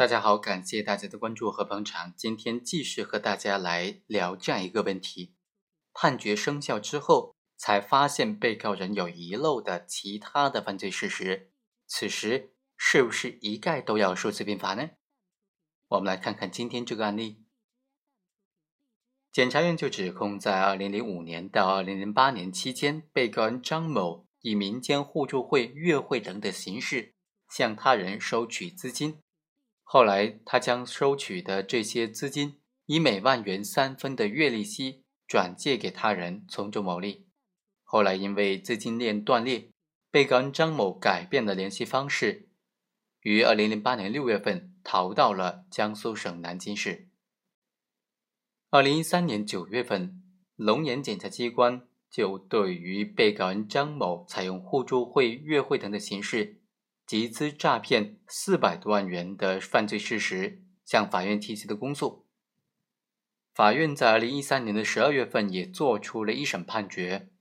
大家好，感谢大家的关注和捧场。今天继续和大家来聊这样一个问题：判决生效之后，才发现被告人有遗漏的其他的犯罪事实，此时是不是一概都要数罪并罚呢？我们来看看今天这个案例。检察院就指控，在二零零五年到二零零八年期间，被告人张某以民间互助会、月会等的形式向他人收取资金。后来，他将收取的这些资金以每万元三分的月利息转借给他人，从中牟利。后来，因为资金链断裂，被告人张某改变了联系方式，于二零零八年六月份逃到了江苏省南京市。二零一三年九月份，龙岩检察机关就对于被告人张某采用互助会、月会等的形式。集资诈骗四百多万元的犯罪事实，向法院提起的公诉。法院在二零一三年的十二月份也作出了一审判决，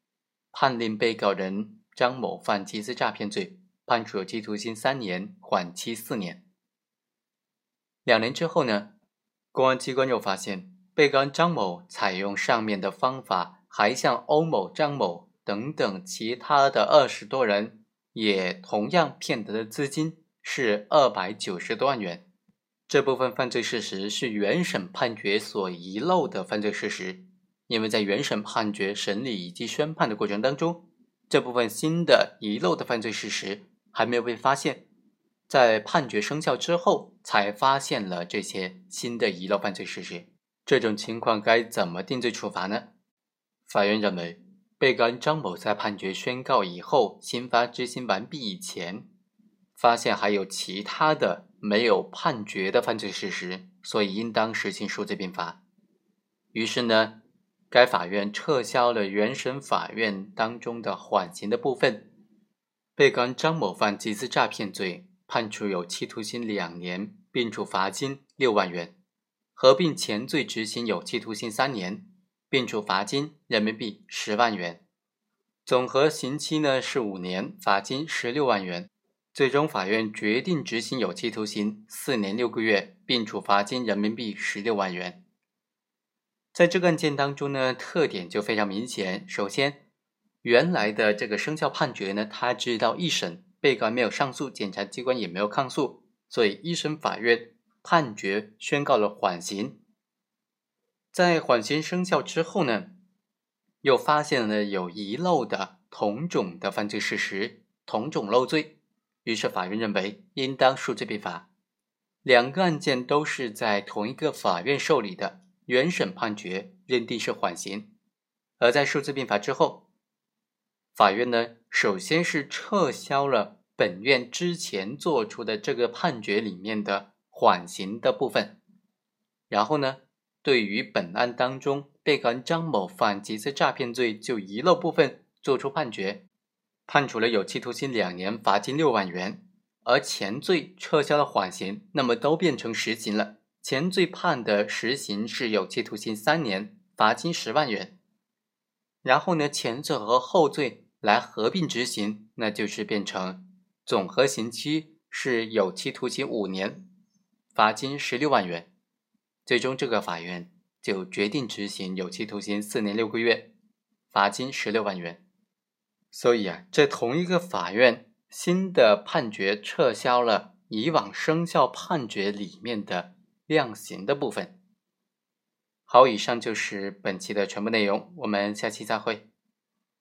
判令被告人张某犯集资诈骗罪，判处有期徒刑三年，缓期四年。两年之后呢，公安机关又发现被告人张某采用上面的方法，还向欧某、张某等等其他的二十多人。也同样骗得的资金是二百九十多万元，这部分犯罪事实是原审判决所遗漏的犯罪事实，因为在原审判决审理以及宣判的过程当中，这部分新的遗漏的犯罪事实还没有被发现，在判决生效之后才发现了这些新的遗漏犯罪事实，这种情况该怎么定罪处罚呢？法院认为。被告人张某在判决宣告以后，刑罚执行完毕以前，发现还有其他的没有判决的犯罪事实，所以应当实行数罪并罚。于是呢，该法院撤销了原审法院当中的缓刑的部分。被告人张某犯集资诈骗罪，判处有期徒刑两年，并处罚金六万元，合并前罪执行有期徒刑三年。并处罚金人民币十万元，总和刑期呢是五年，罚金十六万元。最终法院决定执行有期徒刑四年六个月，并处罚金人民币十六万元。在这个案件当中呢，特点就非常明显。首先，原来的这个生效判决呢，他直到一审，被告没有上诉，检察机关也没有抗诉，所以一审法院判决宣告了缓刑。在缓刑生效之后呢，又发现了有遗漏的同种的犯罪事实，同种漏罪，于是法院认为应当数罪并罚。两个案件都是在同一个法院受理的，原审判决认定是缓刑，而在数罪并罚之后，法院呢首先是撤销了本院之前做出的这个判决里面的缓刑的部分，然后呢。对于本案当中被告人张某犯集资诈骗罪就遗漏部分作出判决，判处了有期徒刑两年，罚金六万元。而前罪撤销了缓刑，那么都变成实刑了。前罪判的实刑是有期徒刑三年，罚金十万元。然后呢，前罪和后罪来合并执行，那就是变成总和刑期是有期徒刑五年，罚金十六万元。最终，这个法院就决定执行有期徒刑四年六个月，罚金十六万元。所以啊，这同一个法院新的判决撤销了以往生效判决里面的量刑的部分。好，以上就是本期的全部内容，我们下期再会。